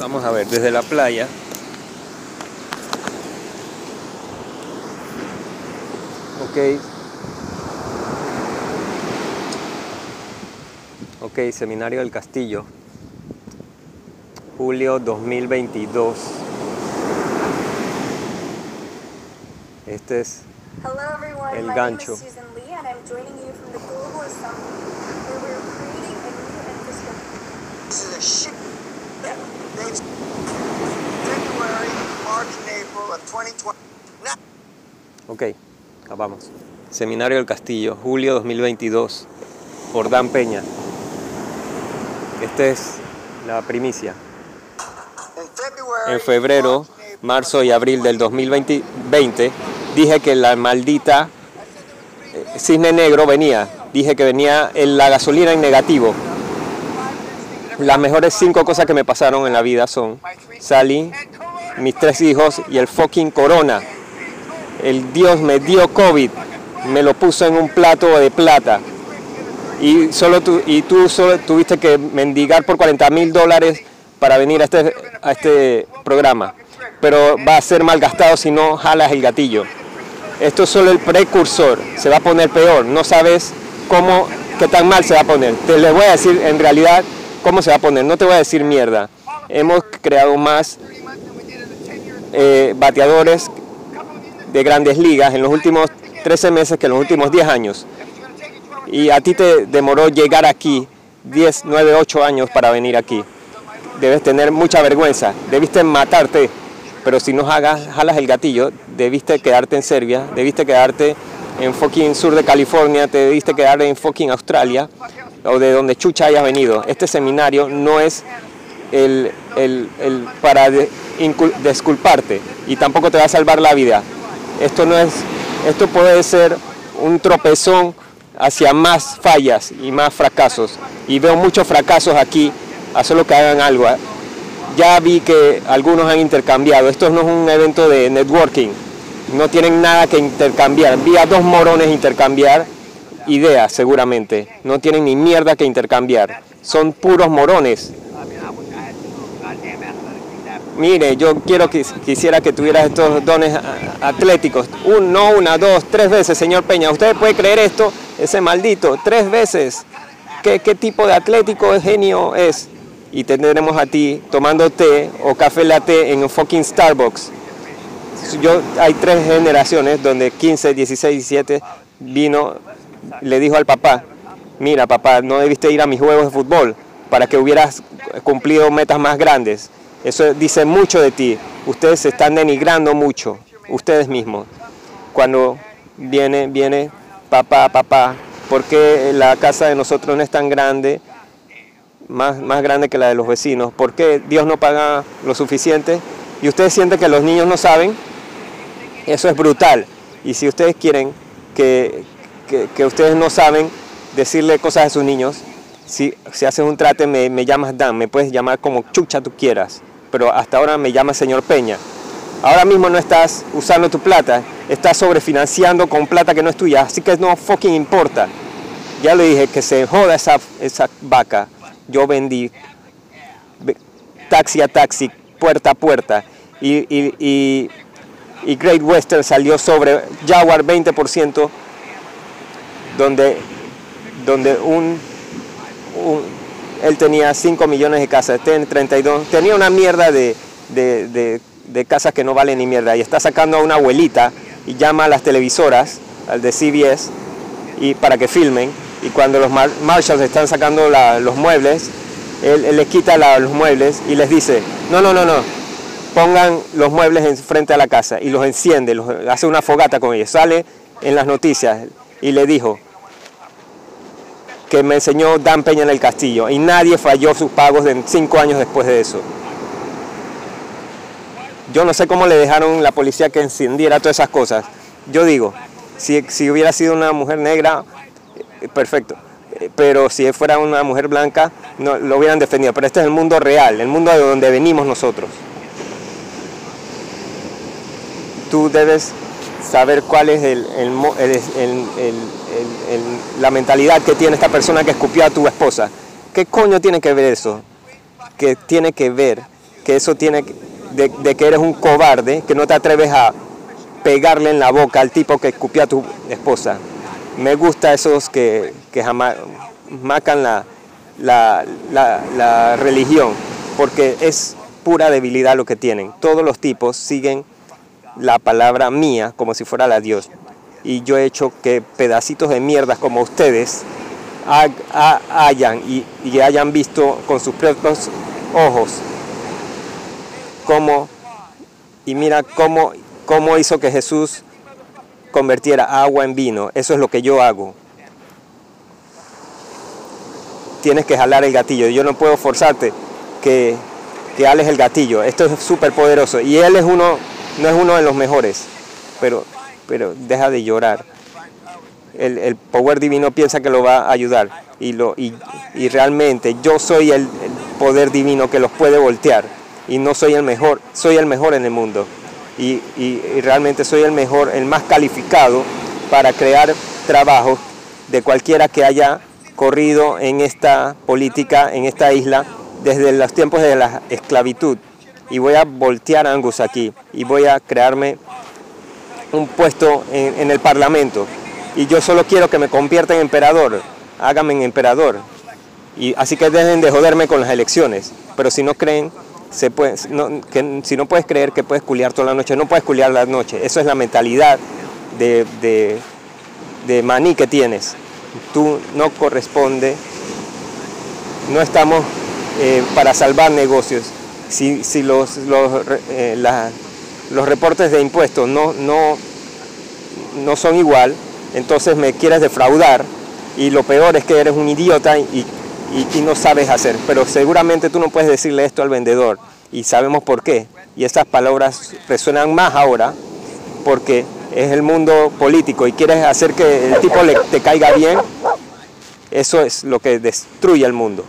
Vamos a ver, desde la playa. Ok. Ok, Seminario del Castillo. Julio 2022. Este es Hello everyone, El gancho. Ok, acabamos. Seminario del Castillo, julio 2022, por Dan Peña. Esta es la primicia. En febrero, marzo y abril del 2020 20, dije que la maldita eh, cisne negro venía. Dije que venía en la gasolina en negativo. Las mejores cinco cosas que me pasaron en la vida son Sally, mis tres hijos y el fucking corona. El Dios me dio COVID, me lo puso en un plato de plata. Y, solo tú, y tú solo tuviste que mendigar por 40 mil dólares para venir a este, a este programa. Pero va a ser mal gastado si no jalas el gatillo. Esto es solo el precursor, se va a poner peor. No sabes cómo, qué tan mal se va a poner. Te le voy a decir en realidad cómo se va a poner. No te voy a decir mierda. Hemos creado más eh, bateadores de grandes ligas en los últimos 13 meses que en los últimos 10 años. Y a ti te demoró llegar aquí 10, 9, 8 años para venir aquí. Debes tener mucha vergüenza. Debiste matarte. Pero si no hagas, jalas el gatillo, debiste quedarte en Serbia, debiste quedarte en fucking sur de California, te debiste quedar en fucking Australia o de donde chucha hayas venido. Este seminario no es el, el- el para de- incul- disculparte y tampoco te va a salvar la vida. Esto no es, esto puede ser un tropezón hacia más fallas y más fracasos. Y veo muchos fracasos aquí, a solo que hagan algo. Ya vi que algunos han intercambiado. Esto no es un evento de networking. No tienen nada que intercambiar. Vi a dos morones intercambiar ideas, seguramente. No tienen ni mierda que intercambiar. Son puros morones. Mire, yo quiero que quisiera que tuvieras estos dones atléticos. Un, no una, dos, tres veces, señor Peña. ¿Usted puede creer esto? Ese maldito, tres veces. ¿Qué, qué tipo de atlético genio es? Y tendremos a ti tomando té o café latte en un fucking Starbucks. Yo, hay tres generaciones donde 15, 16, 17 vino, le dijo al papá, mira papá, no debiste ir a mis juegos de fútbol para que hubieras cumplido metas más grandes. Eso dice mucho de ti. Ustedes se están denigrando mucho, ustedes mismos. Cuando viene, viene, papá, papá, ¿por qué la casa de nosotros no es tan grande, más, más grande que la de los vecinos? ¿Por qué Dios no paga lo suficiente? Y ustedes sienten que los niños no saben, eso es brutal. Y si ustedes quieren que, que- ustedes no saben decirle cosas a sus niños, si, si haces un trate me, me llamas Dan, me puedes llamar como chucha tú quieras, pero hasta ahora me llamas señor Peña. Ahora mismo no estás usando tu plata, estás sobrefinanciando con plata que no es tuya, así que no fucking importa. Ya le dije que se joda esa, esa vaca. Yo vendí ve- taxi a taxi, puerta a puerta. Y, y- y- y Great Western salió sobre Jaguar 20%, donde, donde un, un- él tenía 5 millones de casas, tiene 32, tenía una mierda de, de- de- casas que no valen ni mierda. Y está sacando a una abuelita y llama a las televisoras, al de CBS, y para que filmen. Y cuando los mar- están sacando los muebles, él, les quita los muebles y les dice, no, no, no, no, pongan los muebles en frente a la casa y los enciende, los, hace una fogata con ellos. Sale en las noticias y le dijo que me enseñó Dan Peña en el castillo y nadie falló sus pagos de cinco años después de eso. Yo no sé cómo le dejaron la policía que encendiera todas esas cosas. Yo digo, si, si hubiera sido una mujer negra, eh, perfecto. Eh, Pero si fuera una mujer blanca, no, lo hubieran defendido. Pero este es el mundo real, el mundo de donde venimos nosotros. Tú debes saber cuál es el- la mentalidad que tiene esta persona que escupió a tu esposa. ¿Qué coño tiene que ver eso? Que tiene que ver que eso tiene, de, de que eres un cobarde, que no te atreves a pegarle en la boca al tipo que escupió a tu esposa. Me gusta esos que, que jamás macan la religión, porque es pura debilidad lo que tienen. Todos los tipos siguen la palabra mía como si fuera la Dios. Y yo he hecho que pedacitos de mierdas como ustedes ha- ha- hayan y, y hayan visto con sus propios ojos cómo, y mira cómo, cómo hizo que Jesús convirtiera agua en vino. Eso es lo que yo hago. Tienes que jalar el gatillo. Yo no puedo forzarte que, que ales el gatillo. Esto es súper poderoso. Y él es uno, no es uno de los mejores. Pero, pero deja de llorar. El, el poder divino piensa que lo va a ayudar. Y, lo, y, y realmente yo soy el, poder divino que los puede voltear. Y no soy el mejor, soy el mejor en el mundo. Y, y- y realmente soy el mejor, el más calificado para crear trabajo de cualquiera que haya corrido en esta política, en esta isla, desde los tiempos de la esclavitud. Y voy a voltear Angus aquí y voy a crearme un puesto en, el Parlamento. Y yo solo quiero que me convierta en emperador, hágame emperador. Y así que dejen de joderme con las elecciones. Pero si no creen, si no puedes creer que puedes culiar toda la noche, no puedes culiar la noche. Eso es la mentalidad de maní que tienes. Tú no corresponde, no estamos eh, para salvar negocios. Si, si los, los, eh, los reportes de impuestos no, no, no son igual, entonces me quieres defraudar y lo peor es que eres un idiota y, y- no sabes hacer. Pero seguramente tú no puedes decirle esto al vendedor y sabemos por qué. Y estas palabras resuenan más ahora porque es el mundo político y quieres hacer que el tipo le, te caiga bien. Eso es lo que destruye el mundo.